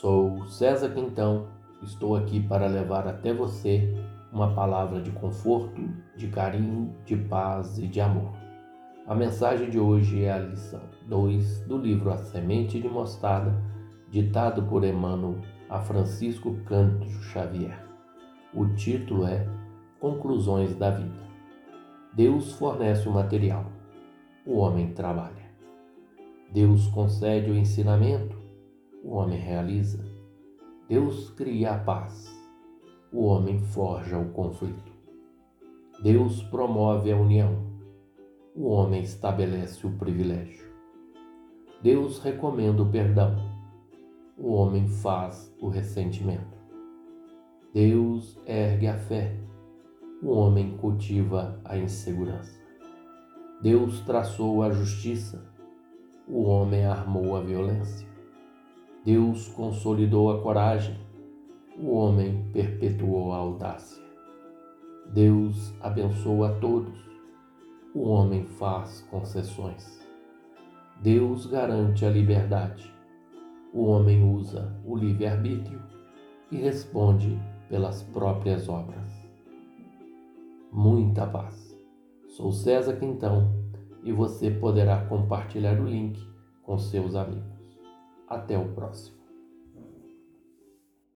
Sou César Quintão, estou aqui para levar até você uma palavra de conforto, de carinho, de paz e de amor. A mensagem de hoje é a lição 2 do livro A Semente de Mostarda, ditado por Emmanuel a Francisco Canto Xavier. O título é Conclusões da Vida. Deus fornece o material, o homem trabalha. Deus concede o ensinamento, o homem realiza. Deus cria a paz, o homem forja o conflito. Deus promove a união, o homem estabelece o privilégio. Deus recomenda o perdão, o homem faz o ressentimento. Deus ergue a fé, o homem cultiva a insegurança. Deus traçou a justiça, o homem armou a violência. Deus consolidou a coragem, o homem perpetuou a audácia. Deus abençoa a todos, o homem faz concessões. Deus garante a liberdade, o homem usa o livre-arbítrio e responde pelas próprias obras. Muita paz. Sou César Quintão e você poderá compartilhar o link com seus amigos. Até o próximo.